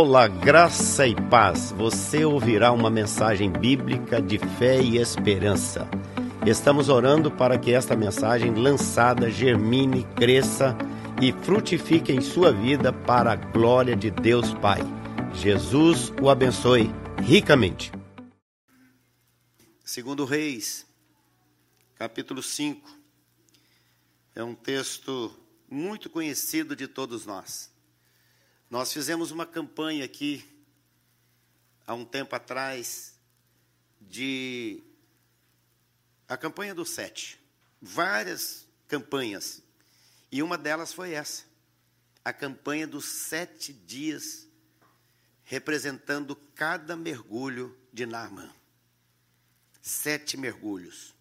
Olá, graça e paz. Você ouvirá uma mensagem bíblica de fé e esperança. Estamos orando para que esta mensagem lançada germine, cresça e frutifique em sua vida para a glória de Deus Pai. Jesus o abençoe ricamente. Segundo Reis, capítulo 5. É um texto muito conhecido de todos nós. Nós fizemos uma campanha aqui, há um tempo atrás, de. A campanha do sete. Várias campanhas. E uma delas foi essa. A campanha dos sete dias, representando cada mergulho de Naaman. Sete mergulhos,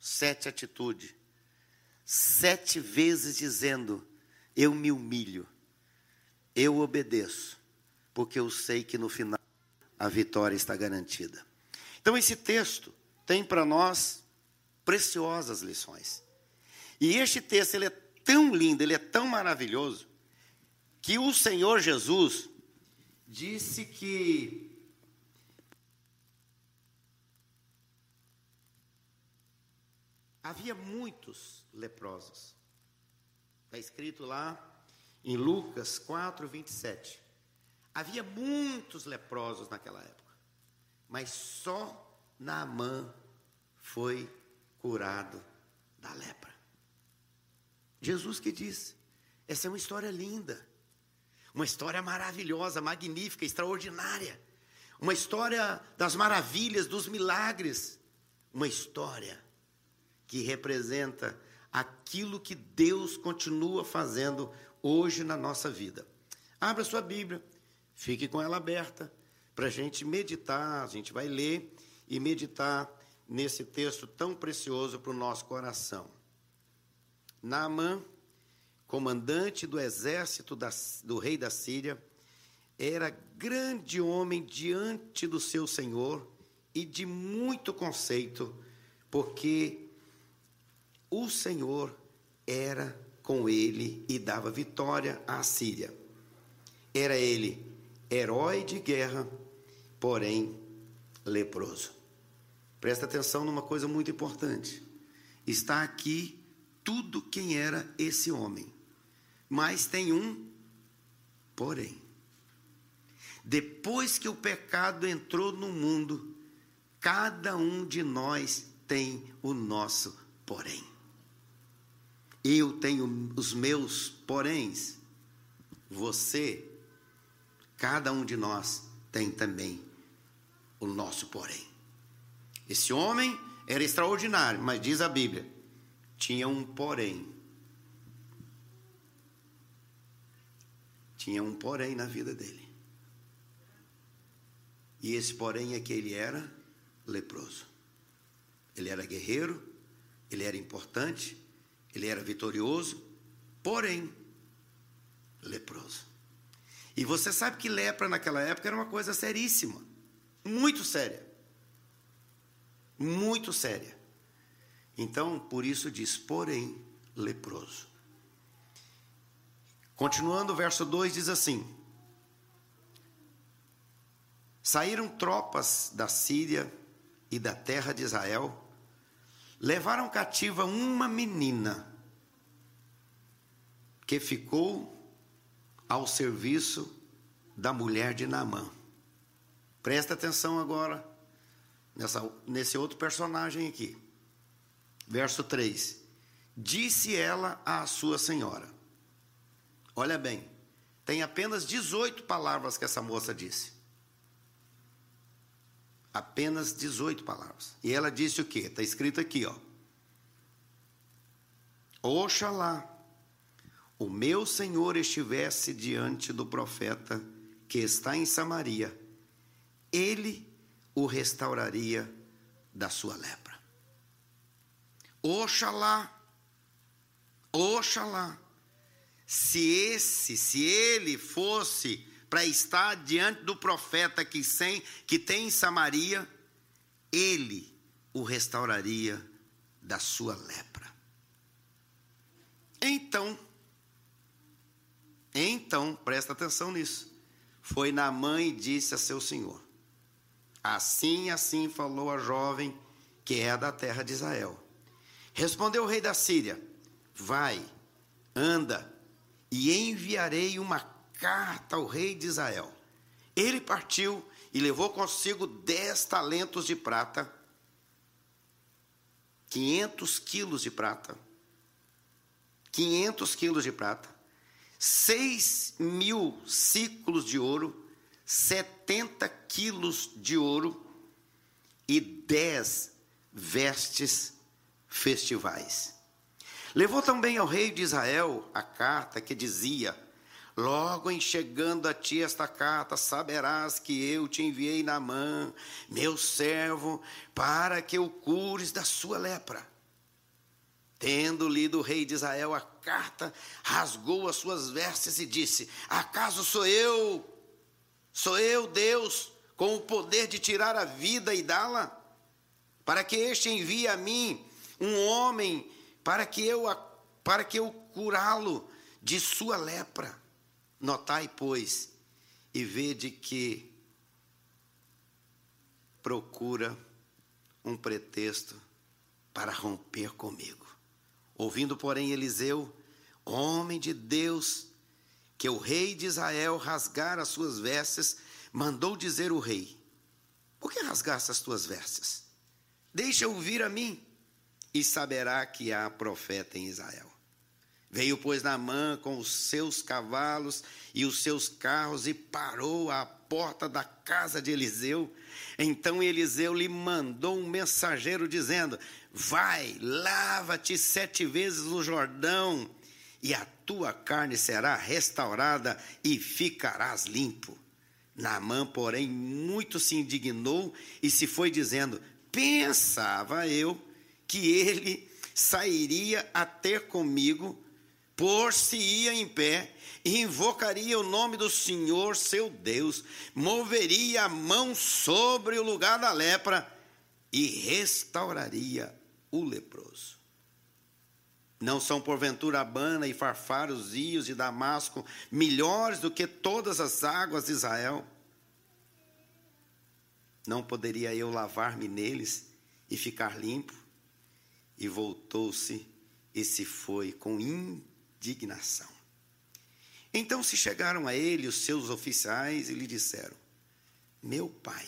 sete atitudes, sete vezes dizendo: Eu me humilho eu obedeço, porque eu sei que no final a vitória está garantida. Então, esse texto tem para nós preciosas lições. E este texto ele é tão lindo, ele é tão maravilhoso, que o Senhor Jesus disse que havia muitos leprosos. Está escrito lá em Lucas 4, 27. Havia muitos leprosos naquela época, mas só Naamã foi curado da lepra. Jesus que disse: essa é uma história linda, uma história maravilhosa, magnífica, extraordinária, uma história das maravilhas, dos milagres, uma história que representa aquilo que Deus continua fazendo hoje na nossa vida. Abra sua Bíblia, fique com ela aberta, para a gente meditar, a gente vai ler e meditar nesse texto tão precioso para o nosso coração. Naamã, comandante do exército da, do rei da Síria, era grande homem diante do seu senhor e de muito conceito, porque o Senhor era com ele e dava vitória à Síria. Era ele herói de guerra, porém leproso. Presta atenção numa coisa muito importante. Está aqui tudo quem era esse homem. Mas tem um porém. Depois que o pecado entrou no mundo, cada um de nós tem o nosso porém. Eu tenho os meus poréns. Você, cada um de nós, tem também o nosso porém. Esse homem era extraordinário, mas diz a Bíblia, tinha um porém. Tinha um porém na vida dele. E esse porém é que ele era leproso. Ele era guerreiro, ele era importante, ele era vitorioso, porém leproso. E você sabe que lepra naquela época era uma coisa seríssima, muito séria. Muito séria. Então, por isso diz, porém leproso. Continuando, o verso 2 diz assim: Saíram tropas da Síria e da terra de Israel levaram cativa uma menina que ficou ao serviço da mulher de Naamã. Presta atenção agora nessa, nesse outro personagem aqui. Verso 3: Disse ela à sua senhora. Olha bem, tem apenas 18 palavras que essa moça disse. Apenas 18 palavras. E ela disse o quê? Está escrito aqui, ó. Oxalá o meu Senhor estivesse diante do profeta que está em Samaria, ele o restauraria da sua lepra. Oxalá, oxalá, se esse, se ele fosse para estar diante do profeta que, sem, que tem em Samaria, ele o restauraria da sua lepra. Então, então, presta atenção nisso. foi na mãe e disse a seu senhor: Assim, assim falou a jovem que é da terra de Israel. Respondeu o rei da Síria: Vai, anda, e enviarei uma carta ao rei de Israel. Ele partiu e levou consigo dez talentos de prata, quinhentos quilos de prata, quinhentos quilos de prata, seis mil ciclos de ouro, setenta quilos de ouro e dez vestes festivais. Levou também ao rei de Israel a carta que dizia: Logo em chegando a ti esta carta, saberás que eu te enviei na mão, meu servo, para que o cures da sua lepra. Tendo lido o rei de Israel a carta, rasgou as suas vestes e disse: Acaso sou eu, sou eu, Deus, com o poder de tirar a vida e dá-la? Para que este envie a mim um homem, para que eu, para que eu curá-lo de sua lepra. Notai, pois, e vede que procura um pretexto para romper comigo. Ouvindo, porém, Eliseu, homem de Deus, que o rei de Israel rasgara as suas vestes, mandou dizer o rei: Por que rasgaste as tuas vestes? Deixa ouvir a mim, e saberá que há profeta em Israel. Veio, pois, Naamã com os seus cavalos e os seus carros e parou à porta da casa de Eliseu. Então Eliseu lhe mandou um mensageiro dizendo: Vai, lava-te sete vezes no Jordão, e a tua carne será restaurada e ficarás limpo. Naamã, porém, muito se indignou e se foi dizendo: Pensava eu que ele sairia a ter comigo por-se-ia em pé, invocaria o nome do Senhor seu Deus, moveria a mão sobre o lugar da lepra e restauraria o leproso. Não são porventura Abana e Farfar, os rios de Damasco, melhores do que todas as águas de Israel? Não poderia eu lavar-me neles e ficar limpo? E voltou-se e se foi com indignação. Então se chegaram a ele os seus oficiais e lhe disseram: Meu pai,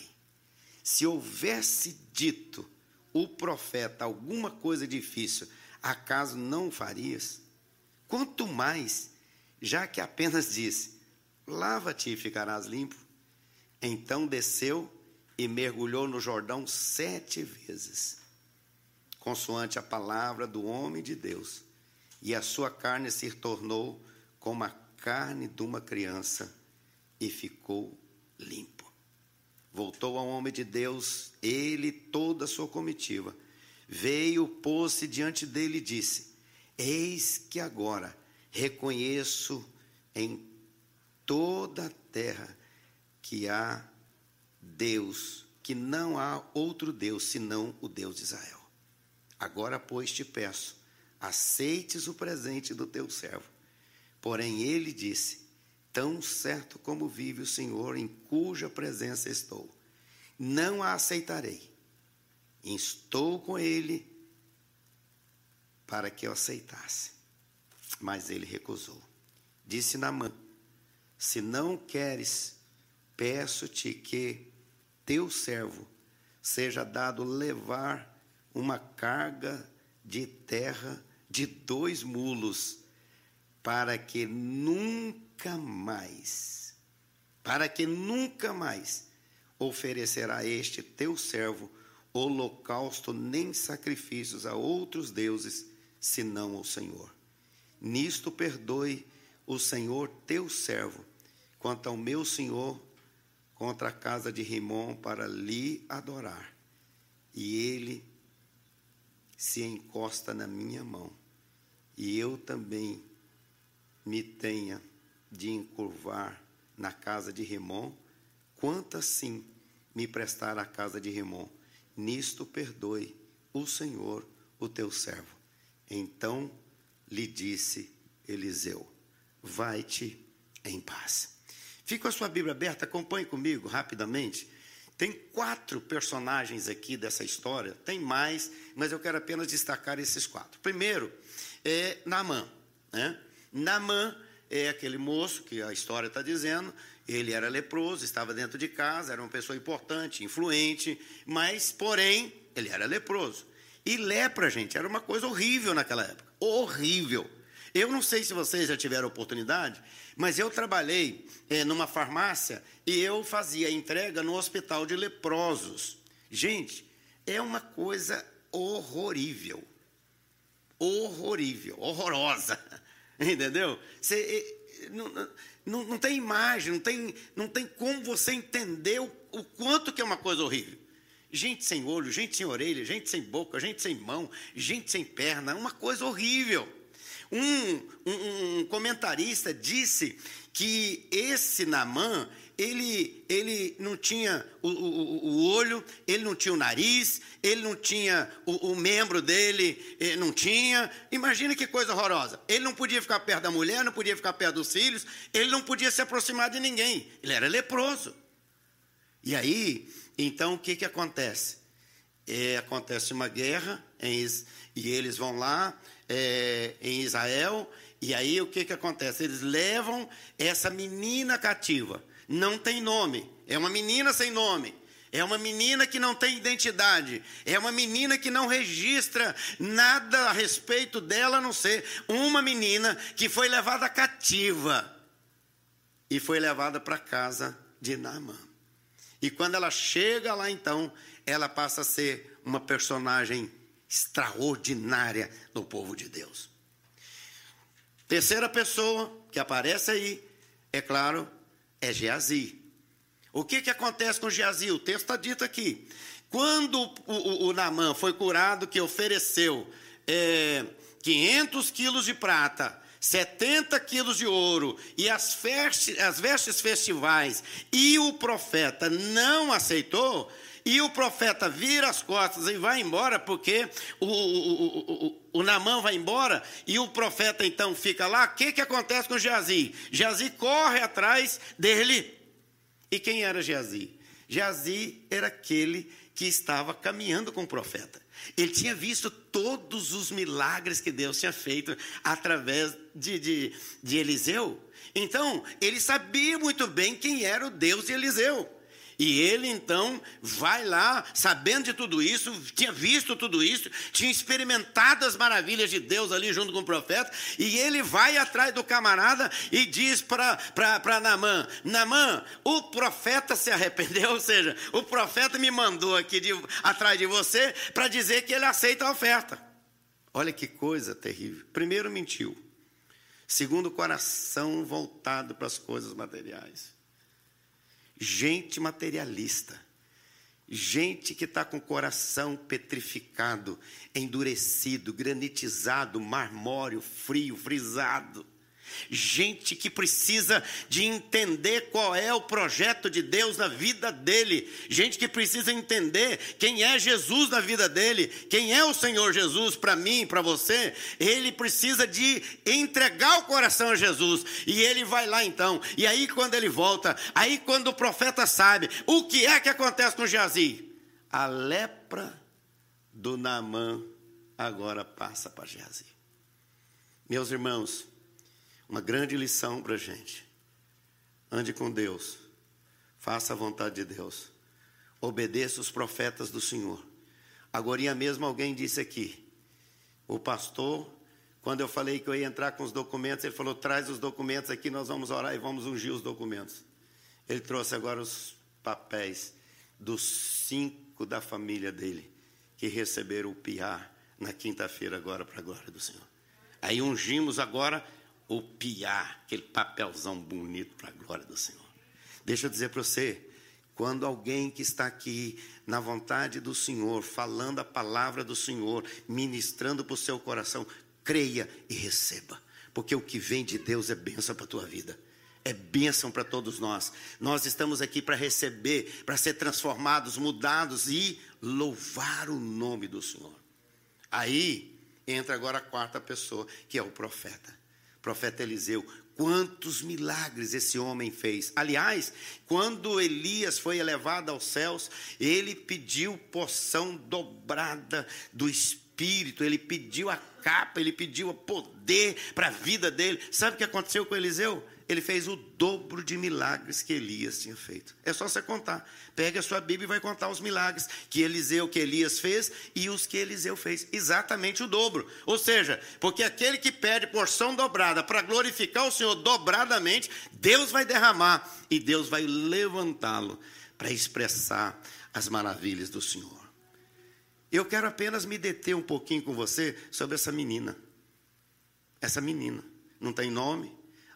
se houvesse dito o profeta alguma coisa difícil, acaso não o farias? Quanto mais, já que apenas disse: Lava-te e ficarás limpo. Então desceu e mergulhou no Jordão sete vezes, consoante a palavra do homem de Deus e a sua carne se tornou como a carne de uma criança e ficou limpo. Voltou ao homem de Deus, ele e toda a sua comitiva. Veio, pôs-se diante dele e disse: Eis que agora reconheço em toda a terra que há Deus, que não há outro Deus senão o Deus de Israel. Agora, pois, te peço aceites o presente do teu servo. Porém, ele disse: Tão certo como vive o Senhor, em cuja presença estou, não a aceitarei. Estou com ele para que eu aceitasse. Mas ele recusou. Disse Namã: Se não queres, peço-te que teu servo seja dado levar uma carga de terra de dois mulos, para que nunca mais, para que nunca mais oferecerá este teu servo holocausto nem sacrifícios a outros deuses, senão ao Senhor. Nisto perdoe o Senhor teu servo, quanto ao meu Senhor, contra a casa de Rimon, para lhe adorar. E ele se encosta na minha mão e eu também me tenha de encurvar na casa de Remon, quanto assim me prestar a casa de Remon, nisto perdoe o Senhor, o teu servo. Então lhe disse Eliseu: Vai-te em paz. Fica a sua Bíblia aberta, acompanhe comigo rapidamente. Tem quatro personagens aqui dessa história, tem mais, mas eu quero apenas destacar esses quatro. Primeiro é Naamã. Né? Naamã é aquele moço que a história está dizendo, ele era leproso, estava dentro de casa, era uma pessoa importante, influente, mas, porém, ele era leproso. E lepra, gente, era uma coisa horrível naquela época. Horrível. Eu não sei se vocês já tiveram oportunidade, mas eu trabalhei é, numa farmácia e eu fazia entrega no hospital de leprosos. Gente, é uma coisa horrorível. Horrorível, horrorosa. Entendeu? Você, não, não, não, tem imagem, não tem, não tem como você entender o, o quanto que é uma coisa horrível. Gente sem olho, gente sem orelha, gente sem boca, gente sem mão, gente sem perna, uma coisa horrível. Um, um, um comentarista disse que esse Namã, ele, ele não tinha o, o, o, olho, ele não tinha o nariz, ele não tinha o, o membro dele, não tinha. Imagina que coisa horrorosa. Ele não podia ficar perto da mulher, não podia ficar perto dos filhos, ele não podia se aproximar de ninguém. Ele era leproso. E aí, então, o que, que acontece? É, acontece uma guerra em, e eles vão lá é, em Israel, e aí o que, que acontece? Eles levam essa menina cativa, não tem nome, é uma menina sem nome. É uma menina que não tem identidade. É uma menina que não registra nada a respeito dela, a não ser uma menina que foi levada cativa e foi levada para casa de Naamã. E quando ela chega lá, então, ela passa a ser uma personagem extraordinária do povo de Deus. Terceira pessoa que aparece aí, é claro, é Geazi. O que, que acontece com Geazi? O texto está dito aqui. Quando o, o, o Namã foi curado, que ofereceu é, 500 quilos de prata, 70 quilos de ouro e as, vestes, as vestes festivais, e o profeta não aceitou, e o profeta vira as costas e vai embora, porque o, o, o, o Namã vai embora, e o profeta então fica lá. O que, que acontece com Geazi? Geazi corre atrás dele. E quem era Geazi? Geazi era aquele que estava caminhando com o profeta. Ele tinha visto todos os milagres que Deus tinha feito através de, de, de Eliseu. Então, ele sabia muito bem quem era o Deus de Eliseu. E ele então vai lá, sabendo de tudo isso, tinha visto tudo isso, tinha experimentado as maravilhas de Deus ali junto com o profeta, e ele vai atrás do camarada e diz para Namã: Namã, o profeta se arrependeu, ou seja, o profeta me mandou aqui de, atrás de você para dizer que ele aceita a oferta. Olha que coisa terrível. Primeiro, mentiu. Segundo, coração voltado para as coisas materiais gente materialista, gente que está com o coração petrificado, endurecido, granitizado, marmóreo, frio, frisado gente que precisa de entender qual é o projeto de Deus na vida dele, gente que precisa entender quem é Jesus na vida dele, quem é o Senhor Jesus para mim, para você, ele precisa de entregar o coração a Jesus, e ele vai lá então, e aí quando ele volta, aí quando o profeta sabe, o que é que acontece com Geazi? A lepra do Naamã agora passa para Geazi. Meus irmãos, uma grande lição para a gente. Ande com Deus, faça a vontade de Deus, obedeça os profetas do Senhor. Agora mesmo alguém disse aqui, o pastor, quando eu falei que eu ia entrar com os documentos, ele falou: traz os documentos aqui, nós vamos orar e vamos ungir os documentos. Ele trouxe agora os papéis dos cinco da família dele que receberam o piar na quinta-feira, agora, para a glória do Senhor. Aí ungimos agora o piar, aquele papelzão bonito para a glória do Senhor. Deixa eu dizer para você, quando alguém que está aqui na vontade do Senhor, falando a palavra do Senhor, ministrando para o seu coração, creia e receba, porque o que vem de Deus é bênção para a tua vida. É bênção para todos nós. Nós estamos aqui para receber, para ser transformados, mudados e louvar o nome do Senhor. Aí entra agora a quarta pessoa, que é o profeta profeta Eliseu quantos milagres esse homem fez. Aliás, quando Elias foi elevado aos céus, ele pediu porção dobrada do Espírito, ele pediu a capa, ele pediu o poder para a vida dele. Sabe o que aconteceu com Eliseu? Ele fez o dobro de milagres que Elias tinha feito. É só você contar. Pega a sua Bíblia e vai contar os milagres que Eliseu, que Elias fez e os que Eliseu fez. Exatamente o dobro. Ou seja, porque aquele que pede porção dobrada para glorificar o Senhor dobradamente, Deus vai derramar e Deus vai levantá-lo para expressar as maravilhas do Senhor. Eu quero apenas me deter um pouquinho com você sobre essa menina. Essa menina. Não tem nome,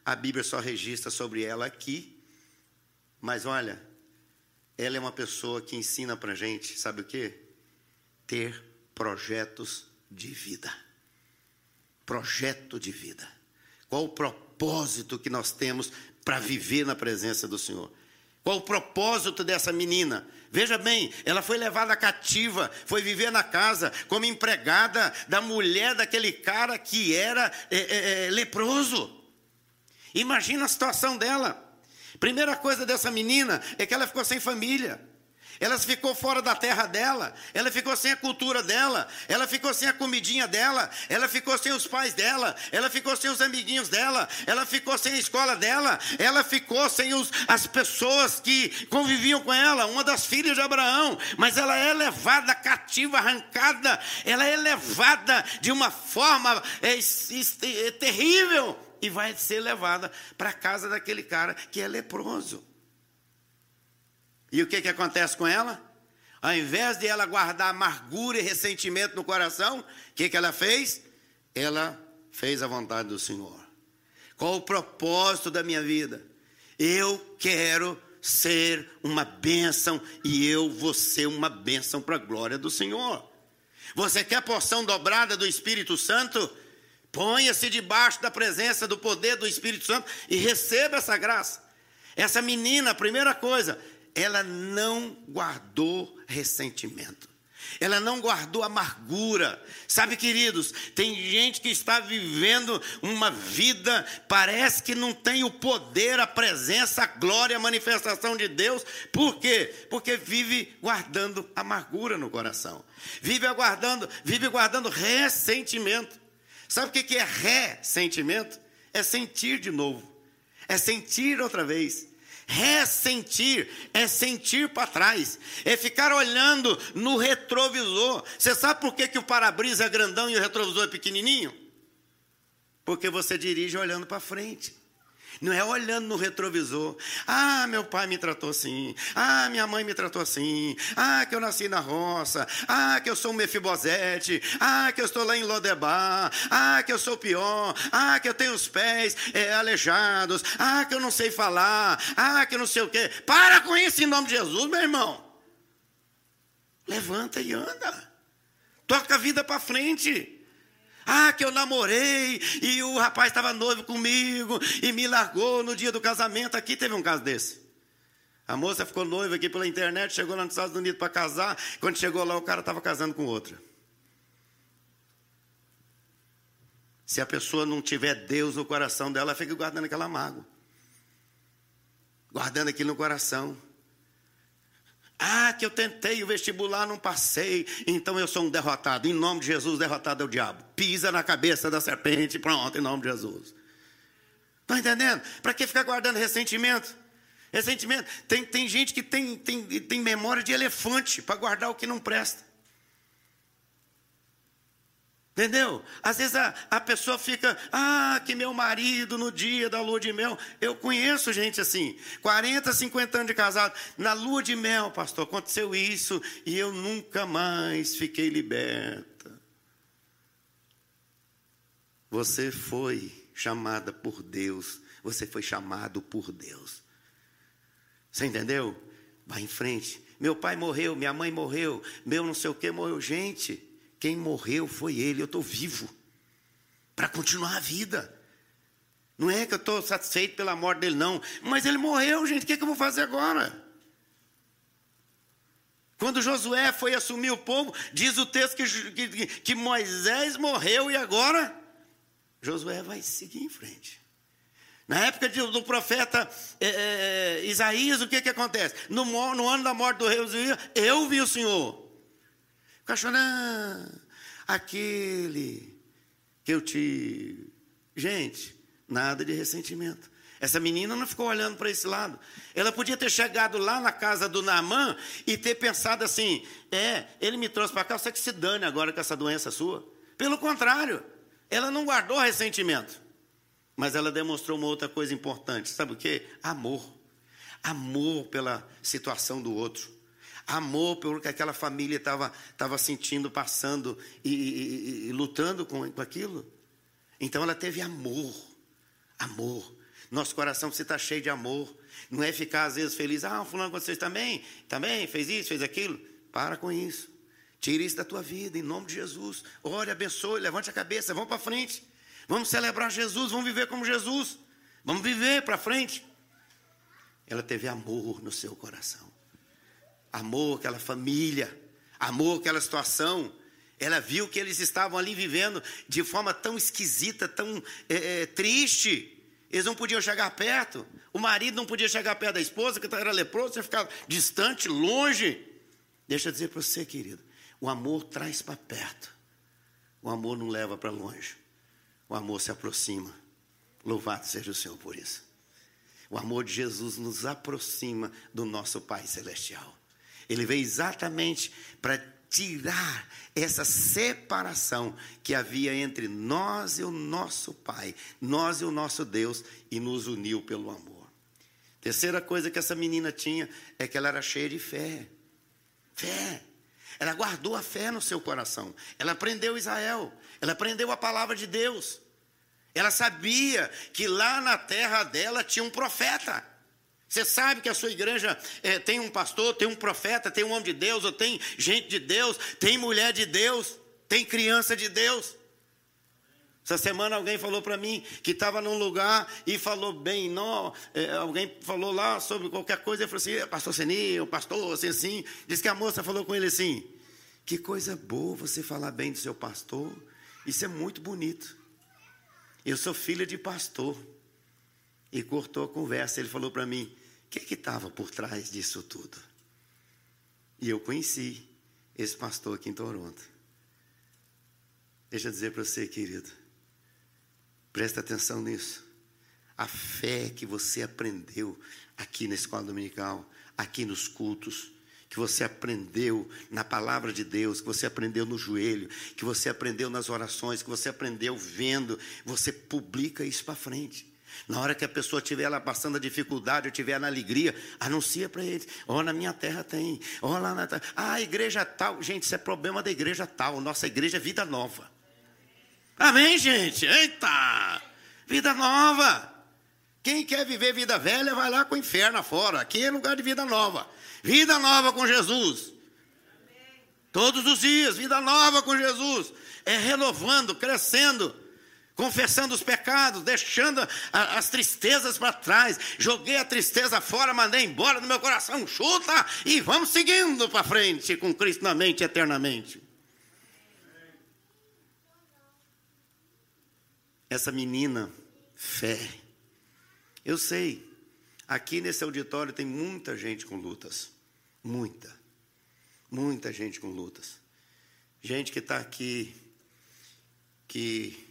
a Bíblia só registra sobre ela aqui. Mas olha, ela é uma pessoa que ensina para gente, sabe o que? Ter projetos de vida. Projeto de vida. Qual o propósito que nós temos para viver na presença do Senhor? Qual o propósito dessa menina? Veja bem, ela foi levada cativa, foi viver na casa como empregada da mulher daquele cara que era é, é, é leproso. Imagina a situação dela. Primeira coisa dessa menina é que ela ficou sem família. Ela ficou fora da terra dela, ela ficou sem a cultura dela, ela ficou sem a comidinha dela, ela ficou sem os pais dela, ela ficou sem os amiguinhos dela, ela ficou sem a escola dela, ela ficou sem os, as pessoas que conviviam com ela, uma das filhas de Abraão, mas ela é levada cativa, arrancada, ela é levada de uma forma é, é, é, terrível e vai ser levada para a casa daquele cara que é leproso. E o que, que acontece com ela? Ao invés de ela guardar amargura e ressentimento no coração, o que, que ela fez? Ela fez a vontade do Senhor. Qual o propósito da minha vida? Eu quero ser uma bênção e eu vou ser uma bênção para a glória do Senhor. Você quer porção dobrada do Espírito Santo? Ponha-se debaixo da presença do poder do Espírito Santo e receba essa graça. Essa menina, a primeira coisa, ela não guardou ressentimento. Ela não guardou amargura. Sabe, queridos, tem gente que está vivendo uma vida, parece que não tem o poder, a presença, a glória, a manifestação de Deus. Por quê? Porque vive guardando amargura no coração. Vive aguardando, vive guardando ressentimento. Sabe o que é ressentimento? É sentir de novo, é sentir outra vez. Ressentir é sentir para trás, é ficar olhando no retrovisor. Você sabe por que, que o para-brisa é grandão e o retrovisor é pequenininho? Porque você dirige olhando para frente. Não é olhando no retrovisor. Ah, meu pai me tratou assim. Ah, minha mãe me tratou assim. Ah, que eu nasci na roça. Ah, que eu sou um mefibosete. Ah, que eu estou lá em Lodebar. Ah, que eu sou pior. Ah, que eu tenho os pés é, aleijados. Ah, que eu não sei falar. Ah, que eu não sei o quê. Para com isso em nome de Jesus, meu irmão. Levanta e anda. Toca a vida para frente. Ah, que eu namorei e o rapaz estava noivo comigo e me largou no dia do casamento. Aqui teve um caso desse. A moça ficou noiva aqui pela internet, chegou lá nos Estados Unidos para casar. Quando chegou lá, o cara estava casando com outra. Se a pessoa não tiver Deus no coração dela, fica guardando aquela mágoa. Guardando aquilo no coração. Ah, que eu tentei o vestibular, não passei, então eu sou um derrotado. Em nome de Jesus, derrotado é o diabo. Pisa na cabeça da serpente, pronto, em nome de Jesus. Está entendendo? Para que ficar guardando ressentimento? Ressentimento. Tem, tem gente que tem, tem, tem memória de elefante para guardar o que não presta. Entendeu? Às vezes a, a pessoa fica, ah, que meu marido no dia da lua de mel. Eu conheço gente assim, 40, 50 anos de casado. Na lua de mel, pastor, aconteceu isso e eu nunca mais fiquei liberta. Você foi chamada por Deus, você foi chamado por Deus. Você entendeu? Vai em frente. Meu pai morreu, minha mãe morreu, meu não sei o que morreu. Gente, quem morreu foi ele, eu estou vivo para continuar a vida. Não é que eu estou satisfeito pela morte dele, não. Mas ele morreu, gente. O que, é que eu vou fazer agora? Quando Josué foi assumir o povo, diz o texto que, que, que Moisés morreu e agora Josué vai seguir em frente. Na época do profeta é, é, Isaías, o que, que acontece? No, no, ano da morte do rei Uzias, eu vi o Senhor. Chorando. Aquele que eu te. Gente, nada de ressentimento. Essa menina não ficou olhando para esse lado. Ela podia ter chegado lá na casa do Naamã e ter pensado assim: é, ele me trouxe para cá, você que se dane agora com essa doença sua. Pelo contrário, ela não guardou ressentimento. Mas ela demonstrou uma outra coisa importante. Sabe o que? Amor. Amor pela situação do outro. Amor pelo que aquela família estava tava sentindo, passando e, e, e lutando com, com aquilo. Então ela teve amor. Amor. Nosso coração precisa estar cheio de amor. Não é ficar às vezes feliz. Ah, fulano vocês também, também fez isso, fez aquilo. Para com isso. Tire isso da tua vida, em nome de Jesus. Ore, abençoe, levante a cabeça, vamos para frente. Vamos celebrar Jesus, vamos viver como Jesus. Vamos viver para frente. Ela teve amor no seu coração. Amor aquela família, amor aquela situação. Ela viu que eles estavam ali vivendo de forma tão esquisita, tão é, é, triste. Eles não podiam chegar perto. O marido não podia chegar perto da esposa, que era leproso, você ficava distante, longe. Deixa eu dizer para você, querido: o amor traz para perto, o amor não leva para longe. O amor se aproxima. Louvado seja o Senhor por isso. O amor de Jesus nos aproxima do nosso Pai Celestial. Ele veio exatamente para tirar essa separação que havia entre nós e o nosso Pai, nós e o nosso Deus, e nos uniu pelo amor. Terceira coisa que essa menina tinha é que ela era cheia de fé. Fé. Ela guardou a fé no seu coração. Ela aprendeu Israel. Ela aprendeu a palavra de Deus. Ela sabia que lá na terra dela tinha um profeta. Você sabe que a sua igreja é, tem um pastor, tem um profeta, tem um homem de Deus, ou tem gente de Deus, tem mulher de Deus, tem criança de Deus. Essa semana alguém falou para mim que estava num lugar e falou bem, não, é, alguém falou lá sobre qualquer coisa, e falou assim, é, pastor Senil, pastor, assim, assim. Diz que a moça falou com ele assim, que coisa boa você falar bem do seu pastor, isso é muito bonito. Eu sou filha de pastor. E cortou a conversa. Ele falou para mim: o que estava por trás disso tudo? E eu conheci esse pastor aqui em Toronto. Deixa eu dizer para você, querido. Presta atenção nisso. A fé que você aprendeu aqui na escola dominical, aqui nos cultos, que você aprendeu na palavra de Deus, que você aprendeu no joelho, que você aprendeu nas orações, que você aprendeu vendo, você publica isso para frente. Na hora que a pessoa estiver lá passando a dificuldade, ou estiver na alegria, anuncia para ele: Ó, oh, na minha terra tem, ó, oh, lá na terra. Ah, igreja tal. Gente, isso é problema da igreja tal. Nossa igreja é vida nova. Amém, gente? Eita! Vida nova. Quem quer viver vida velha, vai lá com o inferno fora. Aqui é lugar de vida nova. Vida nova com Jesus. Todos os dias, vida nova com Jesus. É renovando, crescendo, confessando os pecados, deixando a, as tristezas para trás. Joguei a tristeza fora, mandei embora do meu coração. Chuta e vamos seguindo para frente com Cristo na mente eternamente. Essa menina, fé. Eu sei, Aqui nesse auditório tem muita gente com lutas. Muita. Muita gente com lutas. Gente que está aqui, que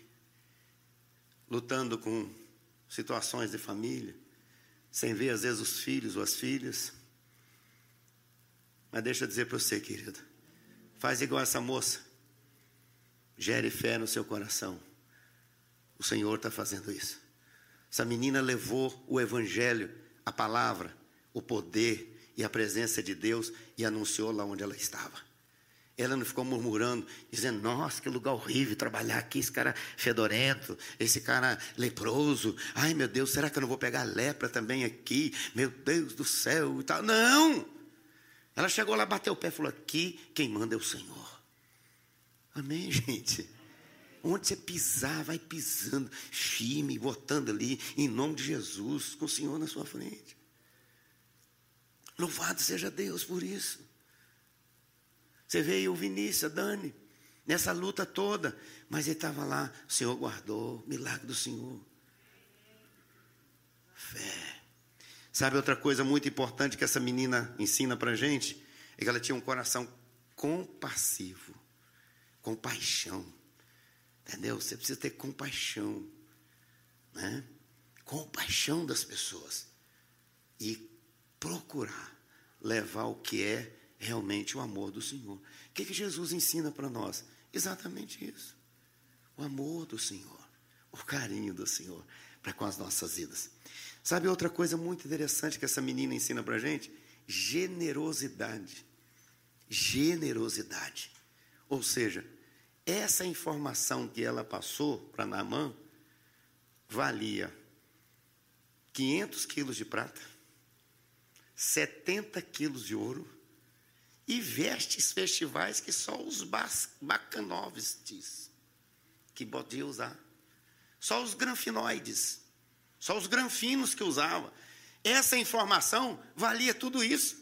lutando com situações de família, sem ver às vezes os filhos ou as filhas. Mas deixa eu dizer para você, querido, faz igual essa moça. Gere fé no seu coração. O Senhor está fazendo isso. Essa menina levou o Evangelho a palavra, o poder e a presença de Deus e anunciou lá onde ela estava. Ela não ficou murmurando, dizendo: Nossa, que lugar horrível trabalhar aqui, esse cara fedorento, esse cara leproso. Ai meu Deus, será que eu não vou pegar lepra também aqui? Meu Deus do céu e tal. Não! Ela chegou lá, bateu o pé e falou: Aqui quem manda é o Senhor. Amém, gente? Onde você pisar, vai pisando, firme, botando ali, em nome de Jesus, com o Senhor na sua frente. Louvado seja Deus por isso. Você veio o Vinícius, a Dani, nessa luta toda, mas ele estava lá, o Senhor guardou, milagre do Senhor. fé. Sabe outra coisa muito importante que essa menina ensina para gente? É que ela tinha um coração compassivo, compaixão. Entendeu? Você precisa ter compaixão, né? Compaixão das pessoas e procurar levar o que é realmente o amor do Senhor. O que, que Jesus ensina para nós? Exatamente isso. O amor do Senhor, o carinho do Senhor para com as nossas vidas. Sabe outra coisa muito interessante que essa menina ensina para a gente? Generosidade. Generosidade. Ou seja, essa informação que ela passou para Naamã valia 500 quilos de prata, 70 quilos de ouro e vestes festivais que só os bacanoves que podia usar. Só os granfinoides, só os granfinos que usava. Essa informação valia tudo isso.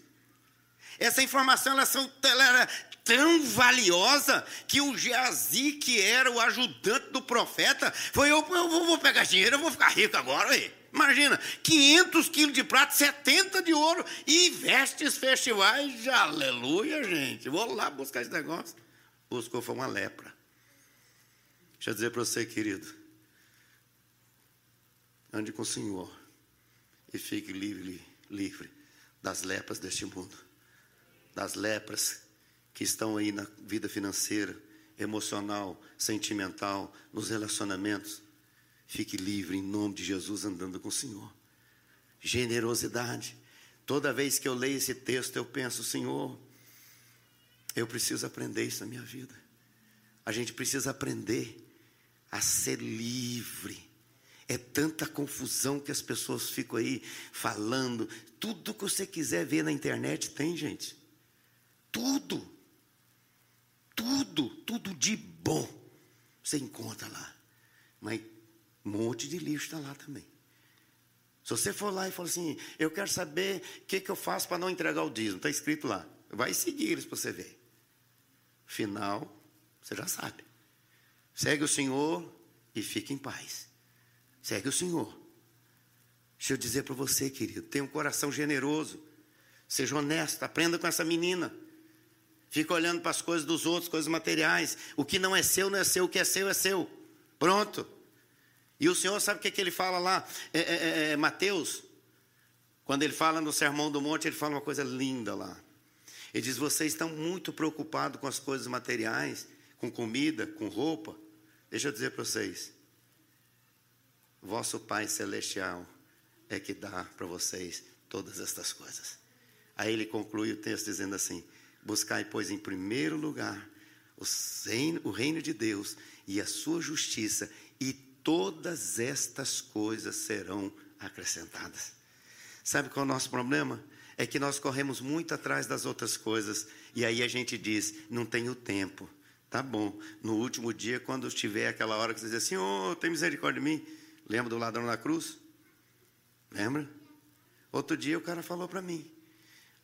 Essa informação ela era tão valiosa que o Geazi, que era o ajudante do profeta, foi: eu, eu vou pegar dinheiro, eu vou ficar rico agora. Aí. Imagina, 500 quilos de prata, 70 de ouro e vestes festivais. Aleluia, gente. Vou lá buscar esse negócio. Buscou, foi uma lepra. Deixa eu dizer para você, querido. Ande com o Senhor e fique livre, livre das lepras deste mundo das lepras que estão aí na vida financeira, emocional, sentimental, nos relacionamentos. Fique livre em nome de Jesus andando com o Senhor. Generosidade. Toda vez que eu leio esse texto, eu penso, Senhor, eu preciso aprender isso na minha vida. A gente precisa aprender a ser livre. É tanta confusão que as pessoas ficam aí falando. Tudo que você quiser ver na internet tem, gente. Tudo, tudo, tudo de bom você encontra lá. Mas um monte de lixo está lá também. Se você for lá e falar assim, eu quero saber o que, que eu faço para não entregar o dízimo, está escrito lá. Vai seguir eles para você ver. Final, você já sabe. Segue o Senhor e fique em paz. Segue o Senhor. Deixa eu dizer para você, querido, tenha um coração generoso. Seja honesto, aprenda com essa menina. Fica olhando para as coisas dos outros, coisas materiais. O que não é seu, não é seu. O que é seu, é seu. Pronto. E o Senhor sabe o que, é que ele fala lá? É, é, é, é, Mateus, quando ele fala no Sermão do Monte, ele fala uma coisa linda lá. Ele diz: Vocês estão muito preocupados com as coisas materiais, com comida, com roupa. Deixa eu dizer para vocês: Vosso Pai Celestial é que dá para vocês todas estas coisas. Aí ele conclui o texto dizendo assim: Buscai, pois, em primeiro lugar o reino, o reino de Deus e a sua justiça, e todas estas coisas serão acrescentadas. Sabe qual é o nosso problema? É que nós corremos muito atrás das outras coisas e aí a gente diz: não tenho tempo. Tá bom. No último dia, quando estiver aquela hora que você diz assim: oh, tem misericórdia de mim. Lembra do ladrão na cruz? Lembra? Outro dia o cara falou para mim: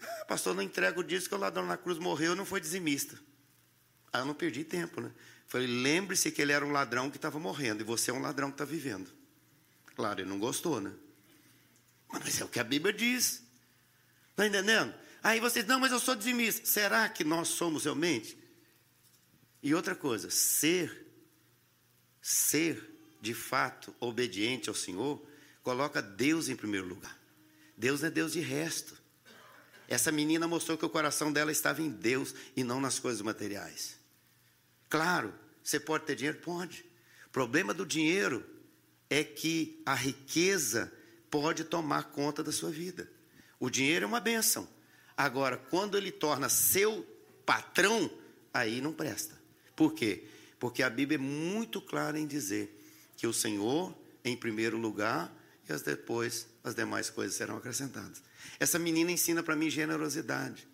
ah, pastor, não entrego disso que o ladrão na cruz morreu não foi dizimista. Aí eu não perdi tempo, né? Falei, lembre-se que ele era um ladrão que estava morrendo e você é um ladrão que está vivendo. Claro, ele não gostou, né? Mas é o que a Bíblia diz. Está entendendo? Aí vocês, não, mas eu sou dizimista. Será que nós somos realmente? E outra coisa, ser, ser de fato obediente ao Senhor, coloca Deus em primeiro lugar. Deus é Deus de resto. Essa menina mostrou que o coração dela estava em Deus e não nas coisas materiais. Claro, você pode ter dinheiro? Pode. O problema do dinheiro é que a riqueza pode tomar conta da sua vida. O dinheiro é uma benção. Agora, quando ele torna seu patrão, aí não presta. Por quê? Porque a Bíblia é muito clara em dizer que o Senhor em primeiro lugar e as depois as demais coisas serão acrescentadas. Essa menina ensina para mim generosidade.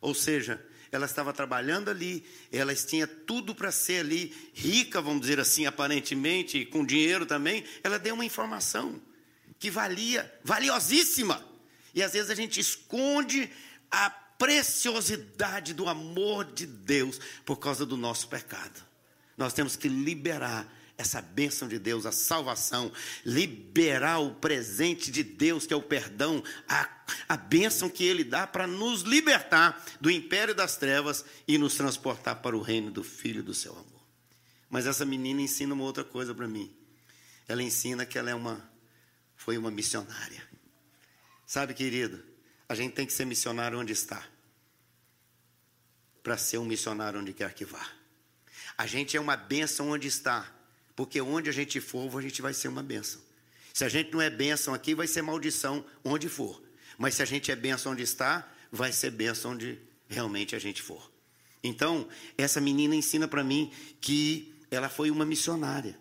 Ou seja, ela estava trabalhando ali, ela tinha tudo para ser ali, rica, vamos dizer assim, aparentemente, com dinheiro também. Ela deu uma informação que valia, valiosíssima. E às vezes a gente esconde a preciosidade do amor de Deus por causa do nosso pecado. Nós temos que liberar essa bênção de Deus, a salvação, liberar o presente de Deus, que é o perdão, a, a bênção que Ele dá para nos libertar do império das trevas e nos transportar para o reino do Filho do seu amor. Mas essa menina ensina uma outra coisa para mim. Ela ensina que ela é uma, foi uma missionária. Sabe, querido, a gente tem que ser missionário onde está, para ser um missionário onde quer que vá. A gente é uma bênção onde está, porque onde a gente for, a gente vai ser uma bênção. Se a gente não é bênção aqui, vai ser maldição onde for. Mas se a gente é bênção onde está, vai ser bênção onde realmente a gente for. Então, essa menina ensina para mim que ela foi uma missionária.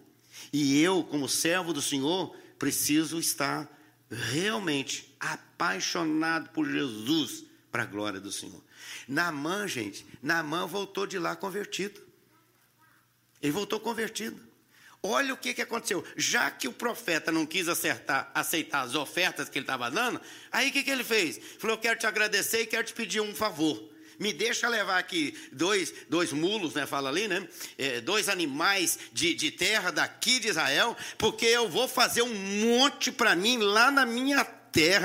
E eu, como servo do Senhor, preciso estar realmente apaixonado por Jesus para a glória do Senhor. Naamã, gente, Naamã voltou de lá convertido. Ele voltou convertido. Olha o que, que aconteceu. Já que o profeta não quis acertar, aceitar as ofertas que ele estava dando, aí o que, que ele fez? Falou: Eu quero te agradecer e quero te pedir um favor. Me deixa levar aqui dois, dois mulos, né? Fala ali, né? É, dois animais de, de terra daqui de Israel, porque eu vou fazer um monte para mim lá na minha terra,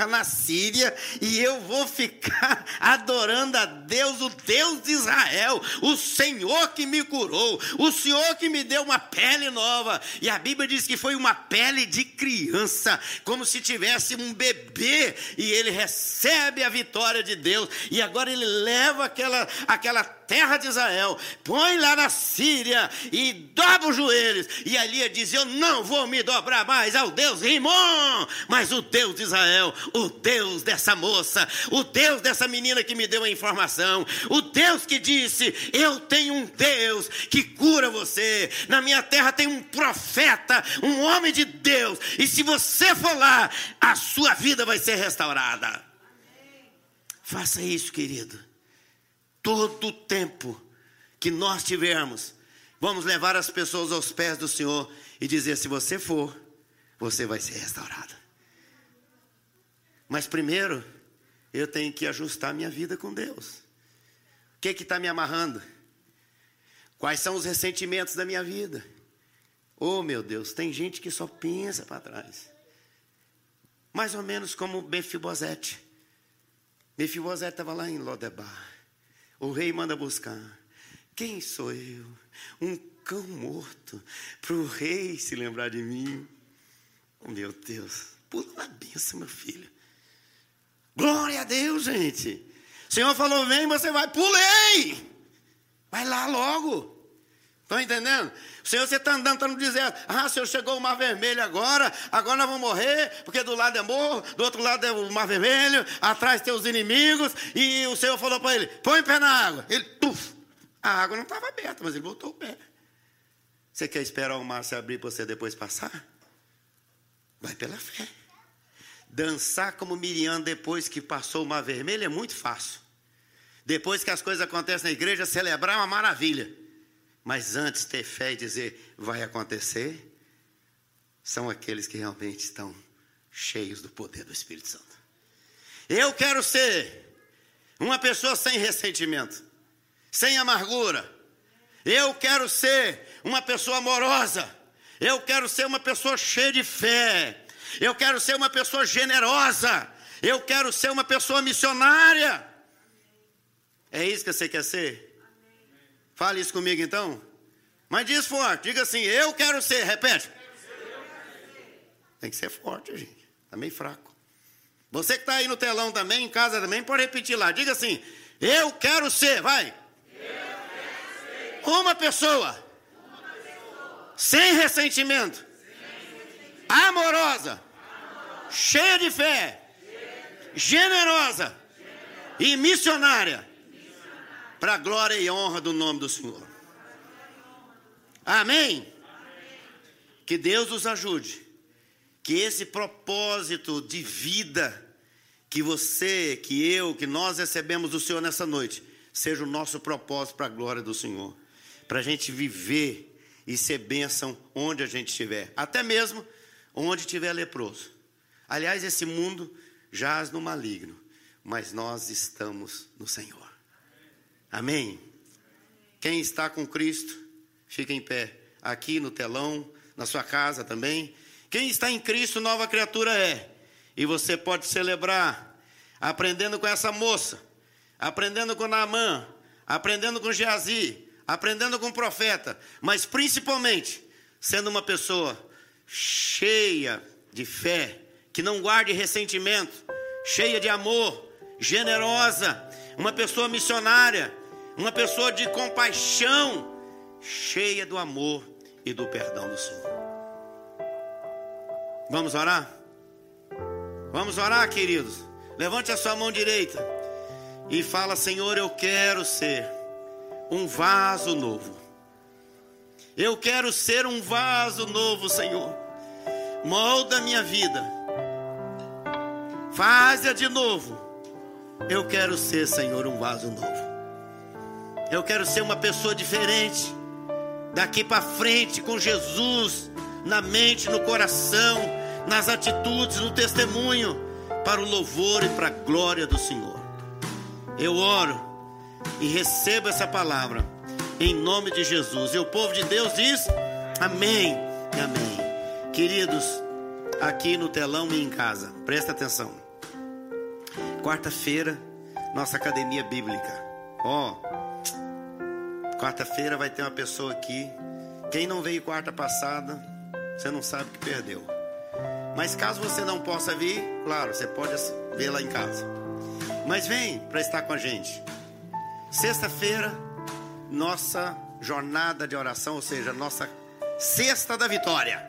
na Síria, e eu vou ficar adorando a Deus, o Deus de Israel, o Senhor que me curou, o Senhor que me deu uma pele nova. E a Bíblia diz que foi uma pele de criança, como se tivesse um bebê, e ele recebe a vitória de Deus, e agora ele leva aquela, aquela terra de Israel, põe lá na Síria e dobra os joelhos. E ali diz: Eu não vou me dobrar mais ao Deus Rimon, mas o Deus de Israel, o Deus dessa moça, o Deus dessa menina que me deu a informação, o Deus que disse: Eu tenho um Deus que cura você. Na minha terra tem um profeta, um homem de Deus, e se você for lá, a sua vida vai ser restaurada. Faça isso, querido todo o tempo que nós tivermos, vamos levar as pessoas aos pés do Senhor e dizer: se você for, você vai ser restaurado. Mas primeiro, eu tenho que ajustar minha vida com Deus. O que está me amarrando? Quais são os ressentimentos da minha vida? Oh meu Deus, tem gente que só pensa para trás. Mais ou menos como Mefibosete. Mefibosete estava lá em Lodebar. O rei manda buscar. Quem sou eu? Um cão morto. Para o rei se lembrar de mim. Oh, meu Deus. Pula na benção, meu filho. Glória a Deus, gente. O Senhor falou: vem, você vai. Pulei. Vai lá logo. Estão entendendo? Senhor, você está andando, está no deserto. Ah, Senhor chegou o mar vermelho agora, agora nós vamos morrer, porque do lado é morro, do outro lado é o mar vermelho, atrás tem os inimigos, e o Senhor falou para ele: põe o pé na água. Ele, puf, a água não estava aberta, mas ele botou o pé. Você quer esperar o mar se abrir para você depois passar? Vai pela fé. Dançar como Miriam depois que passou o mar vermelho é muito fácil. Depois que as coisas acontecem na igreja, celebrar é uma maravilha. Mas antes ter fé e dizer vai acontecer, são aqueles que realmente estão cheios do poder do Espírito Santo. Eu quero ser uma pessoa sem ressentimento, sem amargura. Eu quero ser uma pessoa amorosa. Eu quero ser uma pessoa cheia de fé. Eu quero ser uma pessoa generosa. Eu quero ser uma pessoa missionária. É isso que você quer ser? Fale isso comigo então. Mas diz forte, diga assim: Eu quero ser. Repete. Tem que ser forte, gente. Está meio fraco. Você que está aí no telão também, em casa também, pode repetir lá. Diga assim: Eu quero ser. Vai. Quero ser. Uma, pessoa. Sem ressentimento. Sem ressentimento. Amorosa. Amorosa. Cheia de fé. Cheia de Generosa. Generosa. E missionária para a glória e honra do nome do Senhor. Amém? Que Deus nos ajude. Que esse propósito de vida que você, que eu, que nós recebemos do Senhor nessa noite, seja o nosso propósito para a glória do Senhor. Para a gente viver e ser bênção onde a gente estiver, até mesmo onde estiver leproso. Aliás, esse mundo jaz no maligno, mas nós estamos no Senhor. Amém? Quem está com Cristo, fica em pé. Aqui no telão, na sua casa também. Quem está em Cristo, nova criatura é. E você pode celebrar aprendendo com essa moça, aprendendo com Naamã, aprendendo com Geazi, aprendendo com o profeta, mas principalmente sendo uma pessoa cheia de fé, que não guarde ressentimento, cheia de amor, generosa, uma pessoa missionária, uma pessoa de compaixão, cheia do amor e do perdão do Senhor. Vamos orar? Vamos orar, queridos. Levante a sua mão direita e fala: Senhor, eu quero ser um vaso novo. Eu quero ser um vaso novo, Senhor. Molda minha vida. Faz-a de novo. Eu quero ser, Senhor, um vaso novo. Eu quero ser uma pessoa diferente. Daqui para frente, com Jesus na mente, no coração, nas atitudes, no testemunho, para o louvor e para a glória do Senhor. Eu oro e recebo essa palavra em nome de Jesus. E o povo de Deus diz: Amém e Amém. Queridos, aqui no telão e em casa, presta atenção. Quarta-feira, nossa academia bíblica. Ó, oh, quarta-feira vai ter uma pessoa aqui. Quem não veio quarta passada, você não sabe que perdeu. Mas caso você não possa vir, claro, você pode ver lá em casa. Mas vem para estar com a gente. Sexta-feira, nossa jornada de oração, ou seja, nossa sexta da vitória.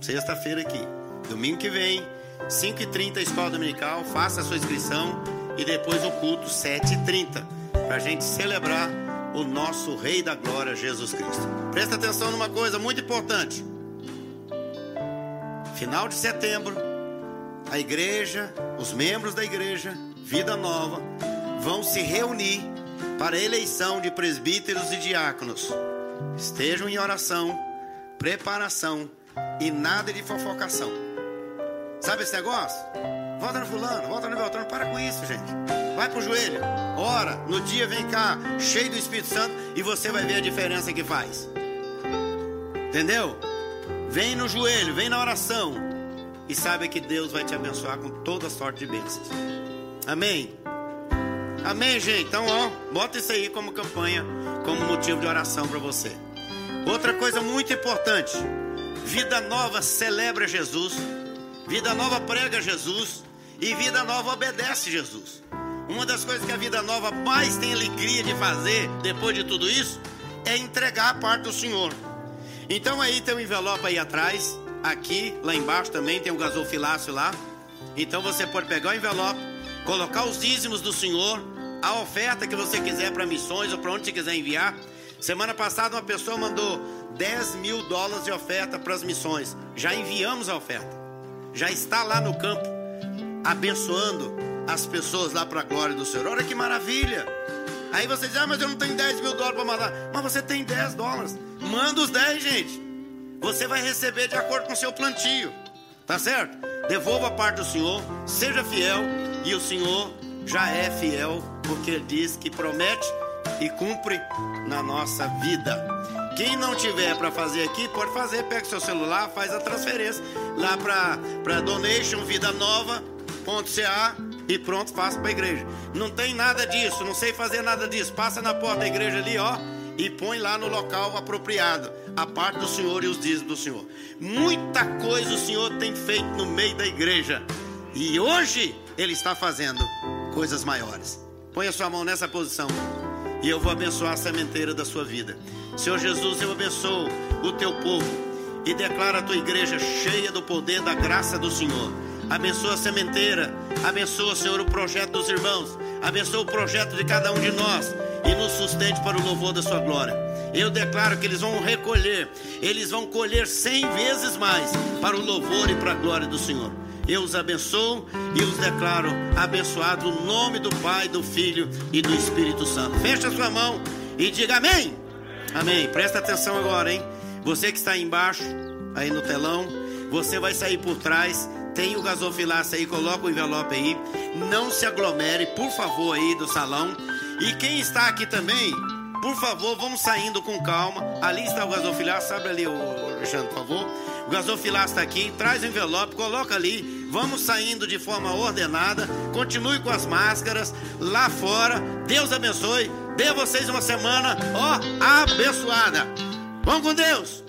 Sexta-feira aqui. Domingo que vem, 5h30, Escola Dominical. Faça a sua inscrição e depois o culto, 7h30, para a gente celebrar o nosso Rei da Glória, Jesus Cristo. Presta atenção numa coisa muito importante. Final de setembro, a igreja, os membros da igreja, Vida Nova, vão se reunir para a eleição de presbíteros e diáconos. Estejam em oração, preparação e nada de fofocação. Sabe esse negócio? Volta no fulano, volta no Beltrano, para com isso, gente. Vai pro joelho, ora, no dia vem cá, cheio do Espírito Santo, e você vai ver a diferença que faz. Entendeu? Vem no joelho, vem na oração, e sabe que Deus vai te abençoar com toda sorte de bênçãos. Amém? Amém, gente? Então, ó, bota isso aí como campanha, como motivo de oração para você. Outra coisa muito importante: Vida Nova celebra Jesus, Vida Nova prega Jesus e Vida Nova obedece Jesus. Uma das coisas que a Vida Nova mais tem alegria de fazer depois de tudo isso é entregar a parte do Senhor. Então aí tem um envelope aí atrás, aqui, lá embaixo também tem um gasofilácio lá. Então você pode pegar o envelope, colocar os dízimos do Senhor a oferta que você quiser para missões ou para onde você quiser enviar. Semana passada uma pessoa mandou 10 mil dólares de oferta para as missões. Já enviamos a oferta. Já está lá no campo, abençoando as pessoas lá para a glória do Senhor. Olha que maravilha! Aí você diz, ah, mas eu não tenho 10 mil dólares para mandar. Mas você tem 10 dólares. Manda os 10, gente. Você vai receber de acordo com o seu plantio. Tá certo? Devolva a parte do Senhor, seja fiel e o Senhor já é fiel, porque ele diz que promete e cumpre na nossa vida. Quem não tiver para fazer aqui, pode fazer, pega seu celular, faz a transferência lá para donation vida nova.ca e pronto, faça para a igreja. Não tem nada disso, não sei fazer nada disso. Passa na porta da igreja ali, ó, e põe lá no local apropriado a parte do Senhor e os dízimos do Senhor. Muita coisa o Senhor tem feito no meio da igreja. E hoje ele está fazendo coisas maiores. Põe a sua mão nessa posição e eu vou abençoar a sementeira da sua vida. Senhor Jesus, eu abençoo o teu povo e declaro a tua igreja cheia do poder da graça do Senhor. Abençoa a sementeira, abençoa, Senhor, o projeto dos irmãos, abençoa o projeto de cada um de nós e nos sustente para o louvor da sua glória. Eu declaro que eles vão recolher, eles vão colher cem vezes mais para o louvor e para a glória do Senhor. Eu os abençoo e os declaro abençoados no nome do Pai, do Filho e do Espírito Santo. Feche a sua mão e diga amém. Amém. Presta atenção agora, hein? Você que está aí embaixo, aí no telão, você vai sair por trás. Tem o gasofilaço aí, coloca o envelope aí. Não se aglomere, por favor, aí do salão. E quem está aqui também, Por favor, vamos saindo com calma. Ali está o gasofilaço, abre ali, o Alexandre, por favor. O gasofilaço está aqui, traz o envelope, coloca ali. Vamos saindo de forma ordenada. Continue com as máscaras lá fora. Deus abençoe. Dê a vocês uma semana, ó, abençoada. Vamos com Deus.